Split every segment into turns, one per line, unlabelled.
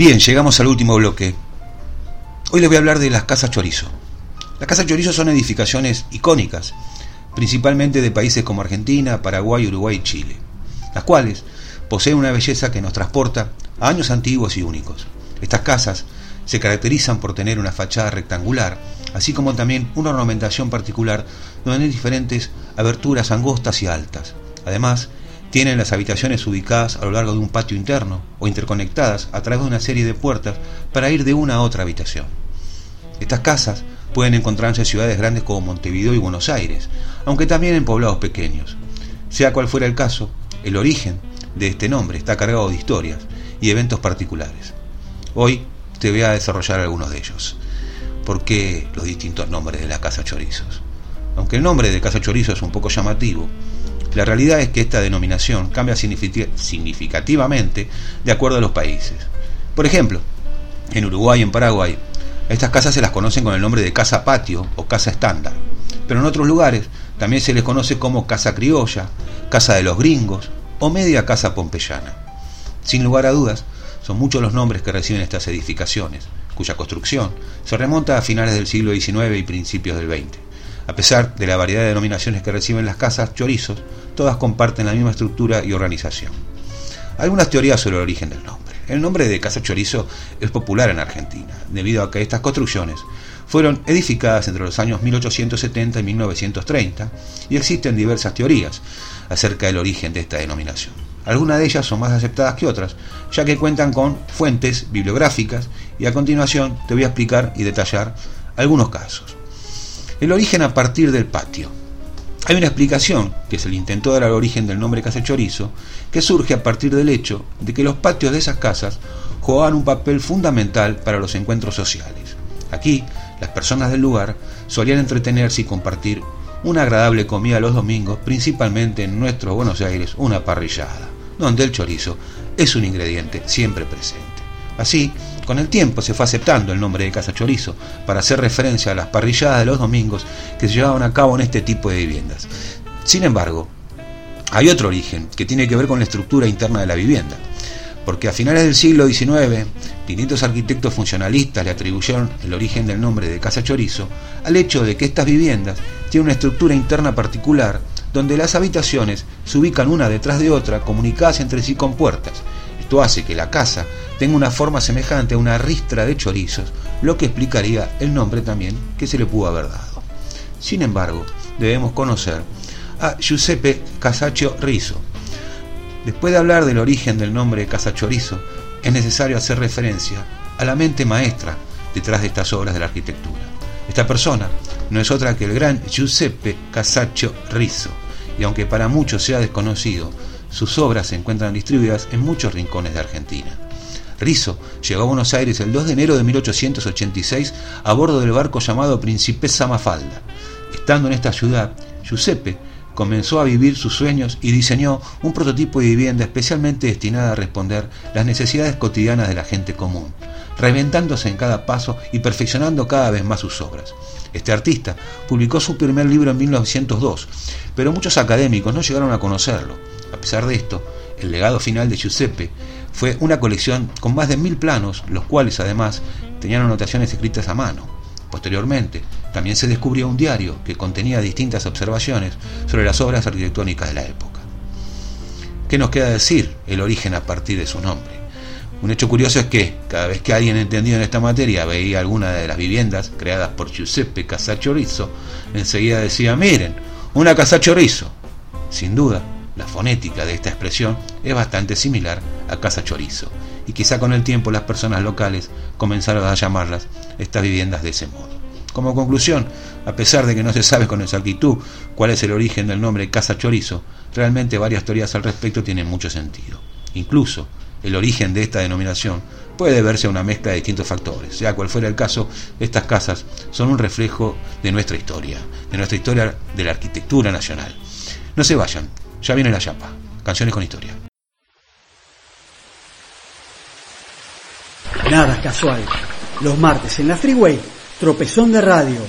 Bien, llegamos al último bloque. Hoy les voy a hablar de las casas chorizo. Las casas chorizo son edificaciones icónicas, principalmente de países como Argentina, Paraguay, Uruguay y Chile, las cuales poseen una belleza que nos transporta a años antiguos y únicos. Estas casas se caracterizan por tener una fachada rectangular, así como también una ornamentación particular donde hay diferentes aberturas angostas y altas. Además, tienen las habitaciones ubicadas a lo largo de un patio interno o interconectadas a través de una serie de puertas para ir de una a otra habitación. Estas casas pueden encontrarse en ciudades grandes como Montevideo y Buenos Aires, aunque también en poblados pequeños. Sea cual fuera el caso, el origen de este nombre está cargado de historias y eventos particulares. Hoy te voy a desarrollar algunos de ellos. ¿Por qué los distintos nombres de la Casa Chorizos? Aunque el nombre de Casa Chorizo es un poco llamativo, la realidad es que esta denominación cambia significativamente de acuerdo a los países. Por ejemplo, en Uruguay y en Paraguay, estas casas se las conocen con el nombre de casa patio o casa estándar, pero en otros lugares también se les conoce como casa criolla, casa de los gringos o media casa pompeyana. Sin lugar a dudas, son muchos los nombres que reciben estas edificaciones, cuya construcción se remonta a finales del siglo XIX y principios del XX. A pesar de la variedad de denominaciones que reciben las casas chorizos, todas comparten la misma estructura y organización. Algunas teorías sobre el origen del nombre. El nombre de Casa Chorizo es popular en Argentina, debido a que estas construcciones fueron edificadas entre los años 1870 y 1930 y existen diversas teorías acerca del origen de esta denominación. Algunas de ellas son más aceptadas que otras, ya que cuentan con fuentes bibliográficas y a continuación te voy a explicar y detallar algunos casos. El origen a partir del patio. Hay una explicación, que se le intentó dar al origen del nombre Casa Chorizo, que surge a partir del hecho de que los patios de esas casas jugaban un papel fundamental para los encuentros sociales. Aquí, las personas del lugar solían entretenerse y compartir una agradable comida los domingos, principalmente en nuestro Buenos Aires, una parrillada, donde el chorizo es un ingrediente siempre presente. Así, con el tiempo se fue aceptando el nombre de Casa Chorizo para hacer referencia a las parrilladas de los domingos que se llevaban a cabo en este tipo de viviendas. Sin embargo, hay otro origen que tiene que ver con la estructura interna de la vivienda, porque a finales del siglo XIX, distintos arquitectos funcionalistas le atribuyeron el origen del nombre de Casa Chorizo al hecho de que estas viviendas tienen una estructura interna particular donde las habitaciones se ubican una detrás de otra comunicadas entre sí con puertas. Esto hace que la casa tenga una forma semejante a una ristra de chorizos, lo que explicaría el nombre también que se le pudo haber dado. Sin embargo, debemos conocer a Giuseppe Casaccio Rizzo. Después de hablar del origen del nombre Casachorizo, es necesario hacer referencia a la mente maestra detrás de estas obras de la arquitectura. Esta persona no es otra que el gran Giuseppe Casaccio Rizzo, y aunque para muchos sea desconocido, sus obras se encuentran distribuidas en muchos rincones de Argentina. Rizzo llegó a Buenos Aires el 2 de enero de 1886 a bordo del barco llamado Principessa Mafalda. Estando en esta ciudad, Giuseppe comenzó a vivir sus sueños y diseñó un prototipo de vivienda especialmente destinada a responder las necesidades cotidianas de la gente común, reinventándose en cada paso y perfeccionando cada vez más sus obras. Este artista publicó su primer libro en 1902, pero muchos académicos no llegaron a conocerlo. A pesar de esto, el legado final de Giuseppe fue una colección con más de mil planos, los cuales además tenían anotaciones escritas a mano. Posteriormente, también se descubrió un diario que contenía distintas observaciones sobre las obras arquitectónicas de la época. ¿Qué nos queda decir el origen a partir de su nombre? Un hecho curioso es que cada vez que alguien entendido en esta materia veía alguna de las viviendas creadas por Giuseppe Casachorizo, enseguida decía, miren, una casa chorizo. Sin duda, la fonética de esta expresión es bastante similar a casa chorizo, y quizá con el tiempo las personas locales comenzaron a llamarlas estas viviendas de ese modo. Como conclusión, a pesar de que no se sabe con exactitud cuál es el origen del nombre casa chorizo, realmente varias teorías al respecto tienen mucho sentido. Incluso, el origen de esta denominación puede deberse a una mezcla de distintos factores. Sea cual fuera el caso, estas casas son un reflejo de nuestra historia, de nuestra historia de la arquitectura nacional. No se vayan, ya viene la chapa. Canciones con historia.
Nada casual. Los martes en la Freeway, tropezón de radio.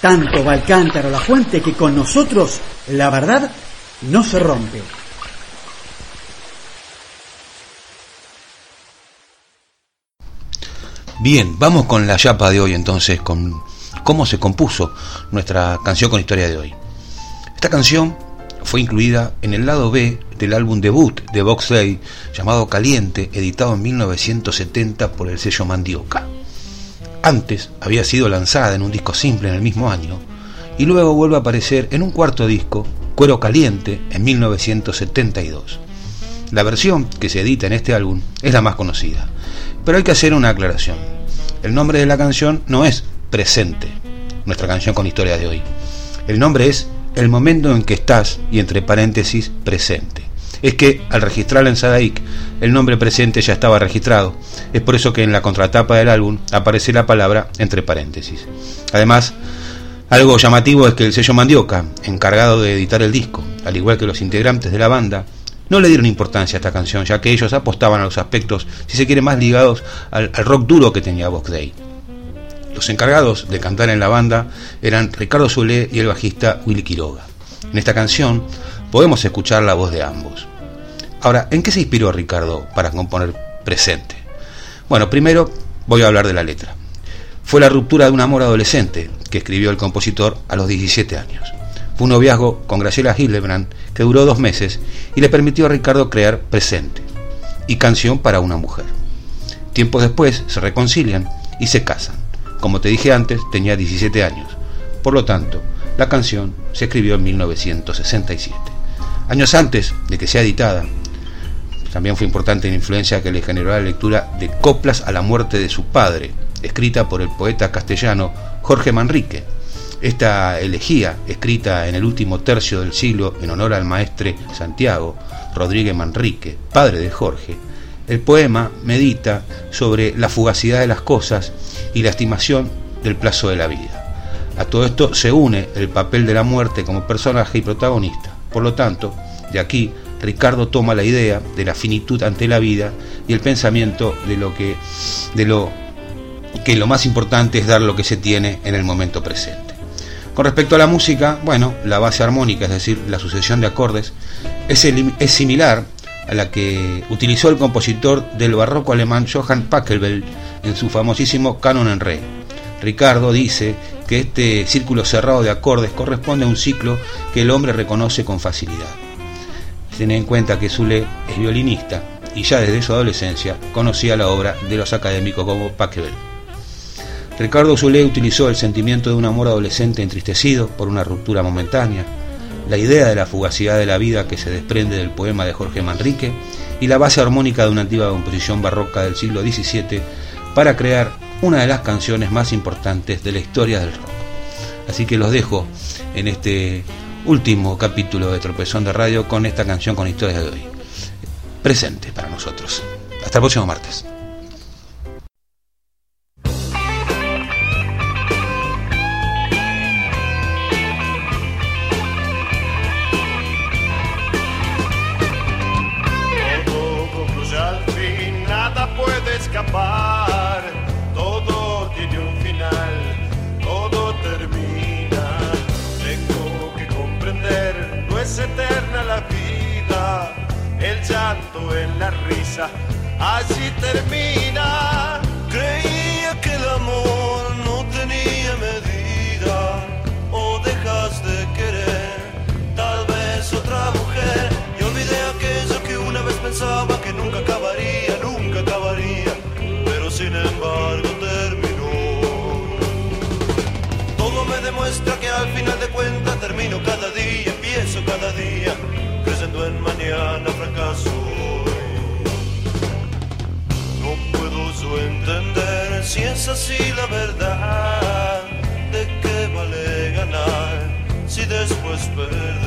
Tanto va el cántaro la fuente que con nosotros, la verdad, no se rompe.
Bien, vamos con la chapa de hoy entonces, con cómo se compuso nuestra canción con historia de hoy. Esta canción fue incluida en el lado B del álbum debut de Box llamado Caliente, editado en 1970 por el sello Mandioca. Antes había sido lanzada en un disco simple en el mismo año y luego vuelve a aparecer en un cuarto disco, Cuero Caliente, en 1972. La versión que se edita en este álbum es la más conocida. Pero hay que hacer una aclaración. El nombre de la canción no es Presente, nuestra canción con historia de hoy. El nombre es El momento en que estás y entre paréntesis presente. Es que al registrarla en Sadaic, el nombre presente ya estaba registrado. Es por eso que en la contratapa del álbum aparece la palabra entre paréntesis. Además, algo llamativo es que el sello Mandioca, encargado de editar el disco, al igual que los integrantes de la banda, no le dieron importancia a esta canción, ya que ellos apostaban a los aspectos, si se quiere, más ligados al, rock duro que tenía Box Day. Los encargados de cantar en la banda eran Ricardo Zulé y el bajista Willy Quiroga. En esta canción podemos escuchar la voz de ambos. Ahora, ¿en qué se inspiró Ricardo para componer Presente? Bueno, primero voy a hablar de la letra. Fue la ruptura de un amor adolescente que escribió el compositor a los 17 años. Fue un noviazgo con Graciela Hildebrand que duró dos meses y le permitió a Ricardo crear Presente y Canción para una mujer. Tiempo después se reconcilian y se casan. Como te dije antes, tenía 17 años. Por lo tanto, la canción se escribió en 1967. Años antes de que sea editada, también fue importante la influencia que le generó la lectura de Coplas a la muerte de su padre, escrita por el poeta castellano Jorge Manrique, esta elegía, escrita en el último tercio del siglo en honor al maestre Santiago Rodríguez Manrique, padre de Jorge, el poema medita sobre la fugacidad de las cosas y la estimación del plazo de la vida. A todo esto se une el papel de la muerte como personaje y protagonista. Por lo tanto, de aquí Ricardo toma la idea de la finitud ante la vida y el pensamiento de lo que de lo que lo más importante es dar lo que se tiene en el momento presente. Con respecto a la música, bueno, la base armónica, es decir, la sucesión de acordes, es, es similar a la que utilizó el compositor del barroco alemán Johann Pachelbel en su famosísimo Canon en Re. Ricardo dice que este círculo cerrado de acordes corresponde a un ciclo que el hombre reconoce con facilidad. Ten en cuenta que Zule es violinista y ya desde su adolescencia conocía la obra de los académicos como Pachelbel. Ricardo Zulé utilizó el sentimiento de un amor adolescente entristecido por una ruptura momentánea, la idea de la fugacidad de la vida que se desprende del poema de Jorge Manrique y la base armónica de una antigua composición barroca del siglo XVII para crear una de las canciones más importantes de la historia del rock. Así que los dejo en este último capítulo de Tropezón de Radio con esta canción con historias de hoy. Presente para nosotros. Hasta el próximo martes.
Eterna la vida, el llanto en la risa, así termina. Creía que el amor día, creciendo en mañana fracaso. No puedo yo entender si es así la verdad, de qué vale ganar si después perder.